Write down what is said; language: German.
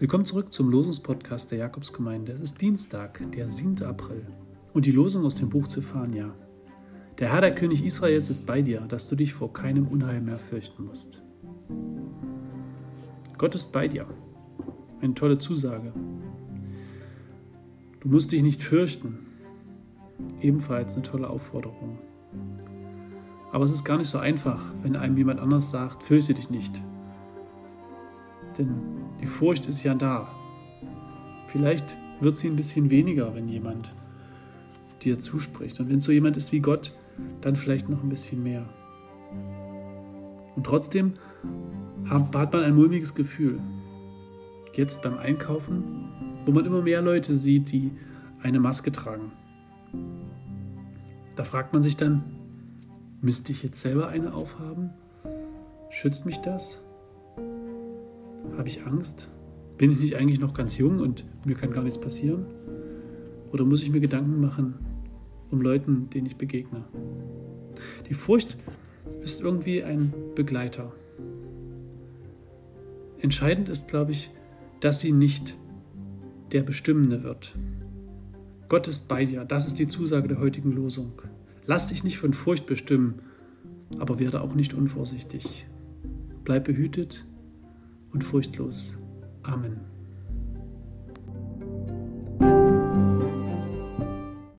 Willkommen zurück zum Losungspodcast der Jakobsgemeinde. Es ist Dienstag, der 7. April und die Losung aus dem Buch Zephania. Der Herr, der König Israels, ist bei dir, dass du dich vor keinem Unheil mehr fürchten musst. Gott ist bei dir. Eine tolle Zusage. Du musst dich nicht fürchten. Ebenfalls eine tolle Aufforderung. Aber es ist gar nicht so einfach, wenn einem jemand anders sagt, fürchte dich nicht. Denn die Furcht ist ja da. Vielleicht wird sie ein bisschen weniger, wenn jemand dir zuspricht. Und wenn es so jemand ist wie Gott, dann vielleicht noch ein bisschen mehr. Und trotzdem hat man ein mulmiges Gefühl. Jetzt beim Einkaufen, wo man immer mehr Leute sieht, die eine Maske tragen. Da fragt man sich dann, müsste ich jetzt selber eine aufhaben? Schützt mich das? Habe ich Angst? Bin ich nicht eigentlich noch ganz jung und mir kann gar nichts passieren? Oder muss ich mir Gedanken machen um Leuten, denen ich begegne? Die Furcht ist irgendwie ein Begleiter. Entscheidend ist, glaube ich, dass sie nicht der Bestimmende wird. Gott ist bei dir. Das ist die Zusage der heutigen Losung. Lass dich nicht von Furcht bestimmen, aber werde auch nicht unvorsichtig. Bleib behütet und furchtlos. Amen.